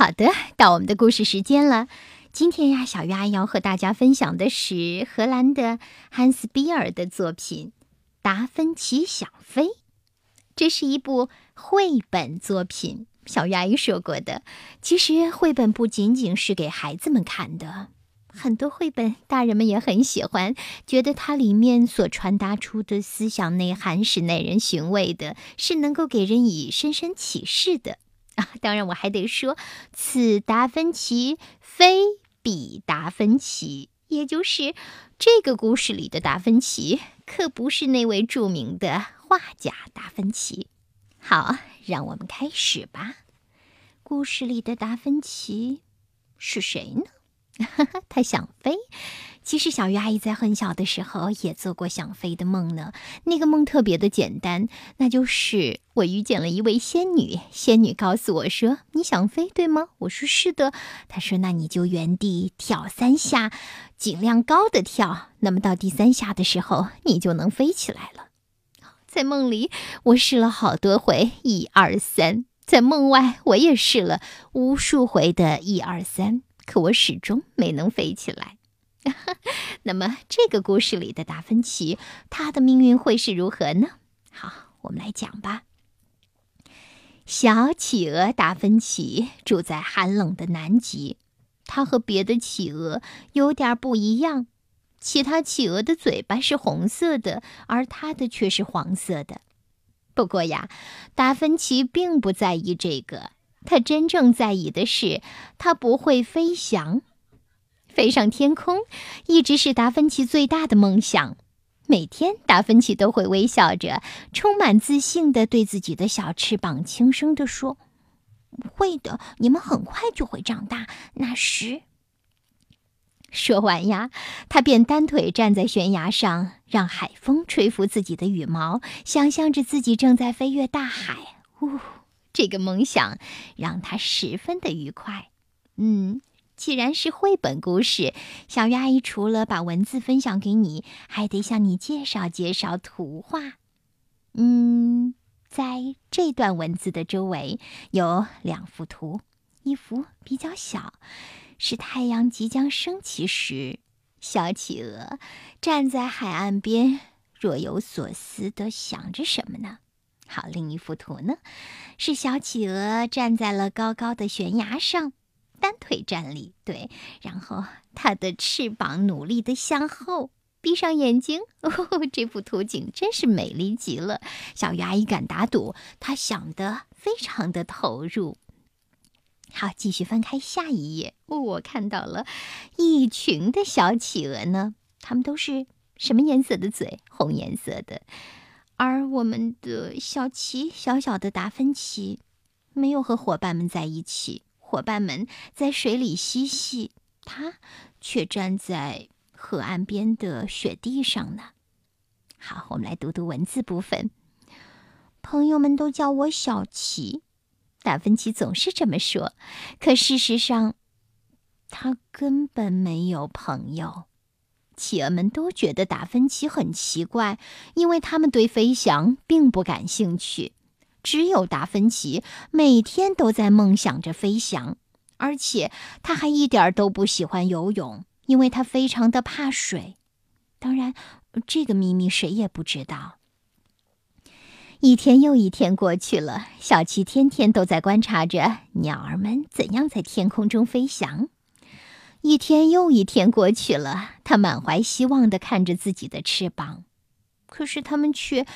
好的，到我们的故事时间了。今天呀，小鱼阿姨要和大家分享的是荷兰的汉斯·比尔的作品《达芬奇想飞》。这是一部绘本作品。小鱼阿姨说过的，其实绘本不仅仅是给孩子们看的，很多绘本大人们也很喜欢，觉得它里面所传达出的思想内涵是耐人寻味的，是能够给人以深深启示的。当然，我还得说，此达芬奇非彼达芬奇，也就是这个故事里的达芬奇，可不是那位著名的画家达芬奇。好，让我们开始吧。故事里的达芬奇是谁呢？他想飞。其实，小鱼阿姨在很小的时候也做过想飞的梦呢。那个梦特别的简单，那就是我遇见了一位仙女。仙女告诉我说：“你想飞，对吗？”我说：“是的。”她说：“那你就原地跳三下，尽量高的跳。那么到第三下的时候，你就能飞起来了。”在梦里，我试了好多回，一二三；在梦外，我也试了无数回的一二三，可我始终没能飞起来。那么，这个故事里的达芬奇，他的命运会是如何呢？好，我们来讲吧。小企鹅达芬奇住在寒冷的南极，他和别的企鹅有点不一样。其他企鹅的嘴巴是红色的，而他的却是黄色的。不过呀，达芬奇并不在意这个，他真正在意的是他不会飞翔。飞上天空一直是达芬奇最大的梦想。每天，达芬奇都会微笑着，充满自信地对自己的小翅膀轻声地说：“会的，你们很快就会长大。那时。”说完呀，他便单腿站在悬崖上，让海风吹拂自己的羽毛，想象着自己正在飞越大海。呜，这个梦想让他十分的愉快。嗯。既然是绘本故事，小鱼阿姨除了把文字分享给你，还得向你介绍介绍图画。嗯，在这段文字的周围有两幅图，一幅比较小，是太阳即将升起时，小企鹅站在海岸边，若有所思地想着什么呢？好，另一幅图呢，是小企鹅站在了高高的悬崖上。单腿站立，对，然后它的翅膀努力的向后，闭上眼睛。哦，这幅图景真是美丽极了。小鱼阿姨敢打赌，她想的非常的投入。好，继续翻开下一页。哦我看到了一群的小企鹅呢，它们都是什么颜色的嘴？红颜色的。而我们的小奇，小小的达芬奇，没有和伙伴们在一起。伙伴们在水里嬉戏，他却站在河岸边的雪地上呢。好，我们来读读文字部分。朋友们都叫我小奇，达芬奇总是这么说。可事实上，他根本没有朋友。企鹅们都觉得达芬奇很奇怪，因为他们对飞翔并不感兴趣。只有达芬奇每天都在梦想着飞翔，而且他还一点都不喜欢游泳，因为他非常的怕水。当然，这个秘密谁也不知道。一天又一天过去了，小七天天都在观察着鸟儿们怎样在天空中飞翔。一天又一天过去了，他满怀希望地看着自己的翅膀，可是他们却……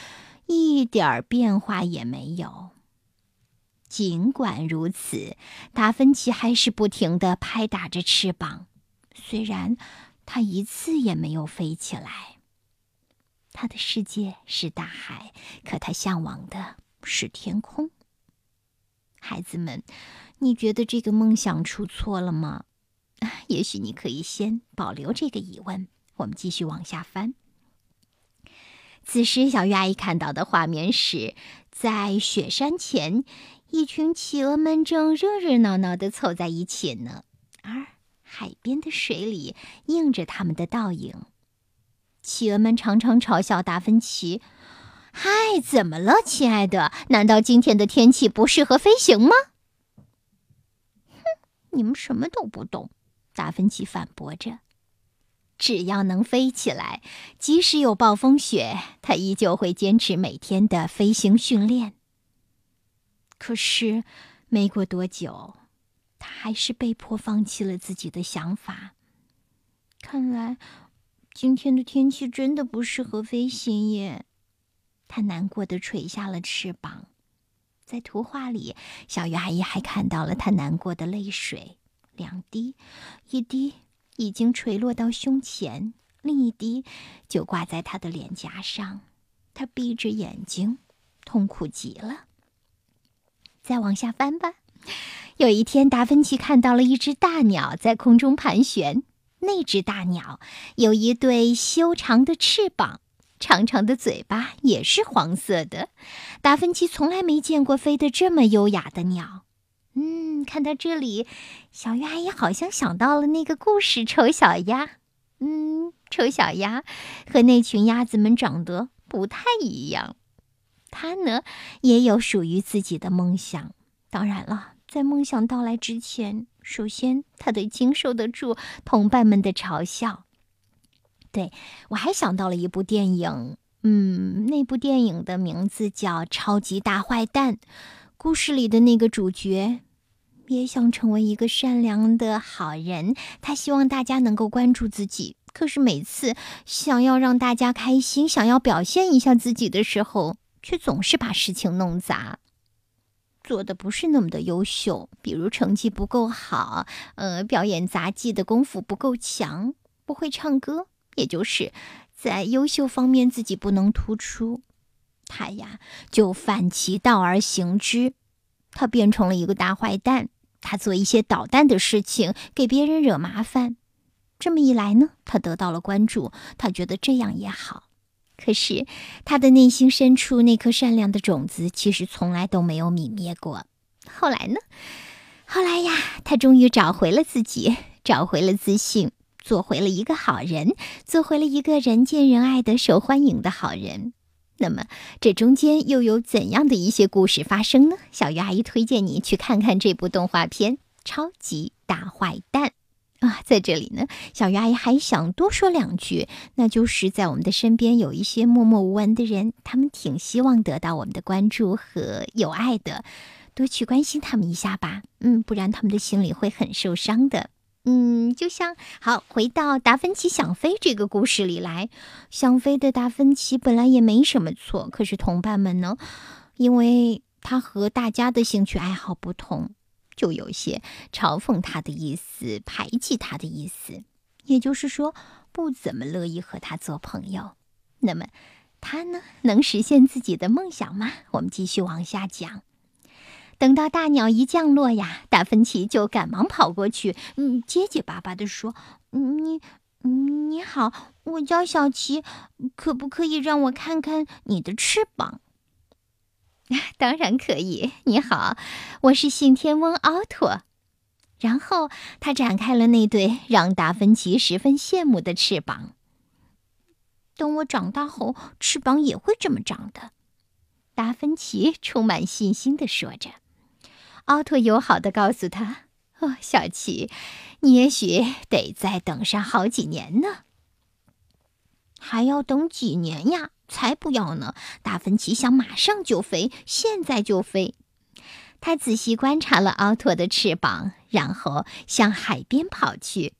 一点儿变化也没有。尽管如此，达芬奇还是不停地拍打着翅膀，虽然他一次也没有飞起来。他的世界是大海，可他向往的是天空。孩子们，你觉得这个梦想出错了吗？也许你可以先保留这个疑问。我们继续往下翻。此时，小鱼阿姨看到的画面是在雪山前，一群企鹅们正热热闹闹地凑在一起呢，而海边的水里映着他们的倒影。企鹅们常常嘲笑达芬奇：“嗨，怎么了，亲爱的？难道今天的天气不适合飞行吗？”哼，你们什么都不懂。”达芬奇反驳着。只要能飞起来，即使有暴风雪，他依旧会坚持每天的飞行训练。可是，没过多久，他还是被迫放弃了自己的想法。看来，今天的天气真的不适合飞行耶。他难过的垂下了翅膀。在图画里，小鱼阿姨还看到了他难过的泪水，两滴，一滴。已经垂落到胸前，另一滴就挂在他的脸颊上。他闭着眼睛，痛苦极了。再往下翻吧。有一天，达芬奇看到了一只大鸟在空中盘旋。那只大鸟有一对修长的翅膀，长长的嘴巴也是黄色的。达芬奇从来没见过飞得这么优雅的鸟。嗯，看到这里，小鱼阿姨好像想到了那个故事《丑小鸭》。嗯，丑小鸭和那群鸭子们长得不太一样。它呢，也有属于自己的梦想。当然了，在梦想到来之前，首先它得经受得住同伴们的嘲笑。对我还想到了一部电影，嗯，那部电影的名字叫《超级大坏蛋》。故事里的那个主角也想成为一个善良的好人，他希望大家能够关注自己。可是每次想要让大家开心，想要表现一下自己的时候，却总是把事情弄砸，做的不是那么的优秀。比如成绩不够好，呃，表演杂技的功夫不够强，不会唱歌，也就是在优秀方面自己不能突出。他呀，就反其道而行之，他变成了一个大坏蛋。他做一些捣蛋的事情，给别人惹麻烦。这么一来呢，他得到了关注，他觉得这样也好。可是他的内心深处那颗善良的种子，其实从来都没有泯灭过。后来呢？后来呀，他终于找回了自己，找回了自信，做回了一个好人，做回了一个人见人爱的、受欢迎的好人。那么，这中间又有怎样的一些故事发生呢？小鱼阿姨推荐你去看看这部动画片《超级大坏蛋》啊！在这里呢，小鱼阿姨还想多说两句，那就是在我们的身边有一些默默无闻的人，他们挺希望得到我们的关注和友爱的，多去关心他们一下吧。嗯，不然他们的心里会很受伤的。嗯，就像好回到达芬奇想飞这个故事里来，想飞的达芬奇本来也没什么错，可是同伴们呢，因为他和大家的兴趣爱好不同，就有些嘲讽他的意思，排挤他的意思，也就是说，不怎么乐意和他做朋友。那么，他呢，能实现自己的梦想吗？我们继续往下讲。等到大鸟一降落呀，达芬奇就赶忙跑过去，嗯，结结巴巴地说：“你，你好，我叫小琪，可不可以让我看看你的翅膀？”“ 当然可以。”“你好，我是信天翁奥托。”然后他展开了那对让达芬奇十分羡慕的翅膀。等我长大后，翅膀也会这么长的。”达芬奇充满信心地说着。奥托友好的告诉他：“哦，小琪，你也许得再等上好几年呢。还要等几年呀？才不要呢！达芬奇想马上就飞，现在就飞。他仔细观察了奥拓的翅膀，然后向海边跑去。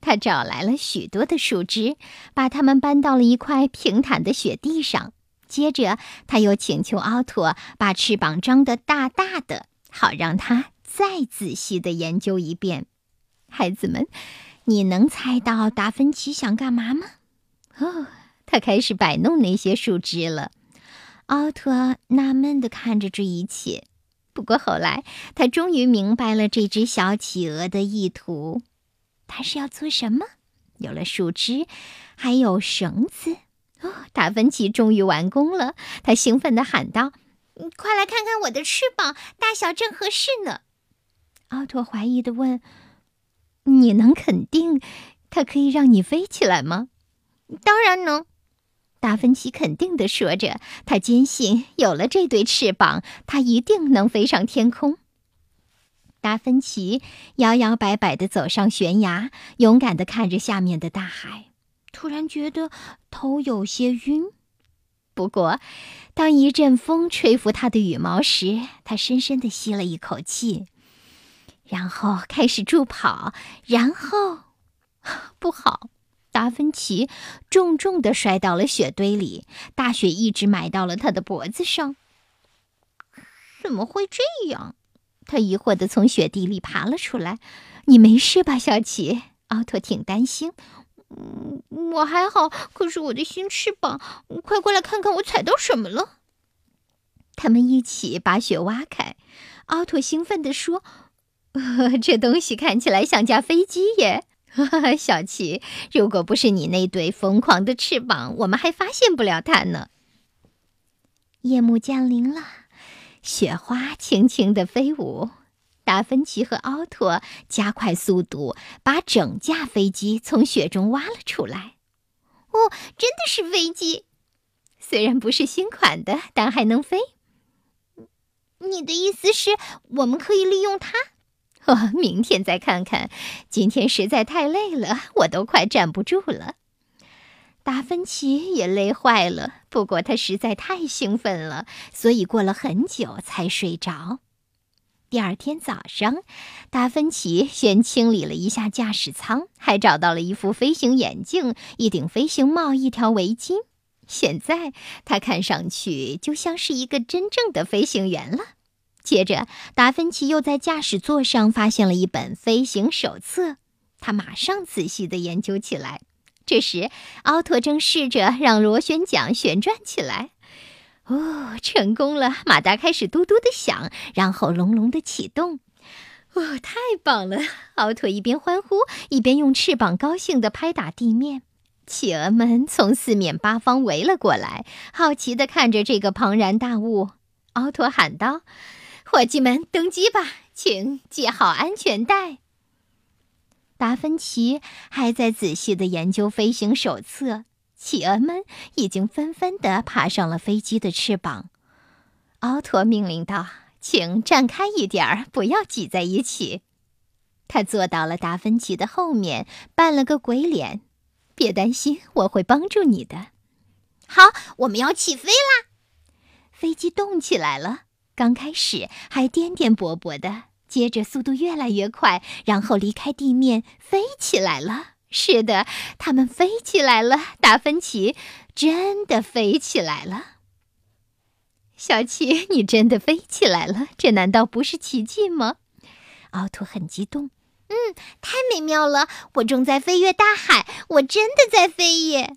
他找来了许多的树枝，把它们搬到了一块平坦的雪地上。接着，他又请求奥拓把翅膀张得大大的。”好让他再仔细的研究一遍，孩子们，你能猜到达芬奇想干嘛吗？哦，他开始摆弄那些树枝了。奥特纳闷的看着这一切，不过后来他终于明白了这只小企鹅的意图。他是要做什么？有了树枝，还有绳子。哦，达芬奇终于完工了！他兴奋地喊道。快来看看我的翅膀，大小正合适呢。奥托怀疑的问：“你能肯定它可以让你飞起来吗？”“当然能。”达芬奇肯定的说着。他坚信，有了这对翅膀，他一定能飞上天空。达芬奇摇摇摆摆地走上悬崖，勇敢地看着下面的大海，突然觉得头有些晕。不过，当一阵风吹拂他的羽毛时，他深深地吸了一口气，然后开始助跑。然后，不好，达芬奇重重地摔到了雪堆里，大雪一直埋到了他的脖子上。怎么会这样？他疑惑地从雪地里爬了出来。“你没事吧，小奇？”奥托挺担心。“嗯，我还好，可是我的新翅膀……快过来看看，我踩到什么了？”他们一起把雪挖开。奥托兴奋地说：“呵呵这东西看起来像架飞机耶！”呵呵小奇，如果不是你那对疯狂的翅膀，我们还发现不了它呢。夜幕降临了。雪花轻轻地飞舞，达芬奇和奥托加快速度，把整架飞机从雪中挖了出来。哦，真的是飞机，虽然不是新款的，但还能飞。你的意思是我们可以利用它？哦，明天再看看。今天实在太累了，我都快站不住了。达芬奇也累坏了，不过他实在太兴奋了，所以过了很久才睡着。第二天早上，达芬奇先清理了一下驾驶舱，还找到了一副飞行眼镜、一顶飞行帽、一条围巾。现在他看上去就像是一个真正的飞行员了。接着，达芬奇又在驾驶座上发现了一本飞行手册，他马上仔细地研究起来。这时，奥托正试着让螺旋桨旋转起来。哦，成功了！马达开始嘟嘟的响，然后隆隆的启动。哦，太棒了！奥托一边欢呼，一边用翅膀高兴地拍打地面。企鹅们从四面八方围了过来，好奇地看着这个庞然大物。奥托喊道：“伙计们，登机吧，请系好安全带。”达芬奇还在仔细地研究飞行手册，企鹅们已经纷纷地爬上了飞机的翅膀。奥托命令道：“请站开一点儿，不要挤在一起。”他坐到了达芬奇的后面，扮了个鬼脸。“别担心，我会帮助你的。”好，我们要起飞啦！飞机动起来了，刚开始还颠颠簸簸的。接着速度越来越快，然后离开地面飞起来了。是的，他们飞起来了。达芬奇真的飞起来了。小奇，你真的飞起来了，这难道不是奇迹吗？奥托很激动。嗯，太美妙了！我正在飞越大海，我真的在飞耶。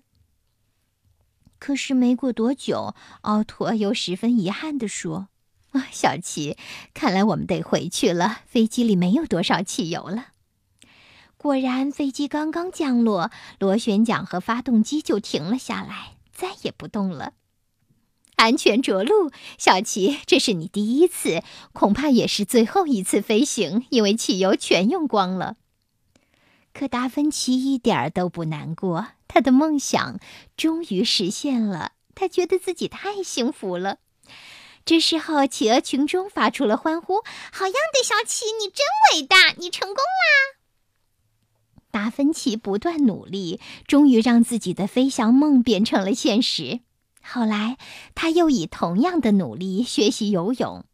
可是没过多久，奥托又十分遗憾地说。啊，小琪，看来我们得回去了。飞机里没有多少汽油了。果然，飞机刚刚降落，螺旋桨和发动机就停了下来，再也不动了。安全着陆，小琪，这是你第一次，恐怕也是最后一次飞行，因为汽油全用光了。可达芬奇一点都不难过，他的梦想终于实现了，他觉得自己太幸福了。这时候，企鹅群中发出了欢呼：“好样的，小企，你真伟大，你成功啦！”达芬奇不断努力，终于让自己的飞翔梦变成了现实。后来，他又以同样的努力学习游泳。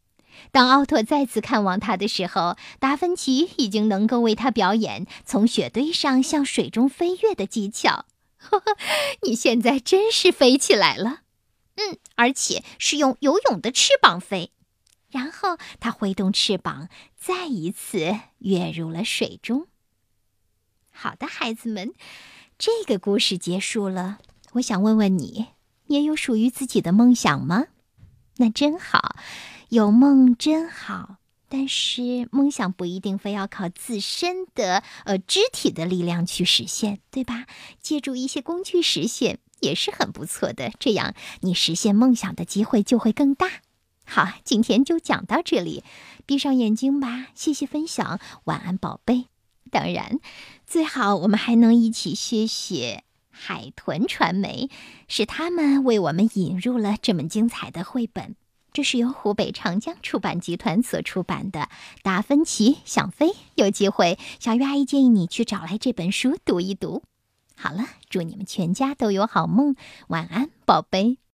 当奥托再次看望他的时候，达芬奇已经能够为他表演从雪堆上向水中飞跃的技巧。呵 呵你现在真是飞起来了！嗯，而且是用游泳的翅膀飞，然后他挥动翅膀，再一次跃入了水中。好的，孩子们，这个故事结束了。我想问问你，你也有属于自己的梦想吗？那真好，有梦真好。但是梦想不一定非要靠自身的呃肢体的力量去实现，对吧？借助一些工具实现。也是很不错的，这样你实现梦想的机会就会更大。好，今天就讲到这里，闭上眼睛吧。谢谢分享，晚安，宝贝。当然，最好我们还能一起谢谢海豚传媒，是他们为我们引入了这么精彩的绘本。这是由湖北长江出版集团所出版的《达芬奇想飞》。有机会，小鱼阿姨建议你去找来这本书读一读。好了，祝你们全家都有好梦，晚安，宝贝。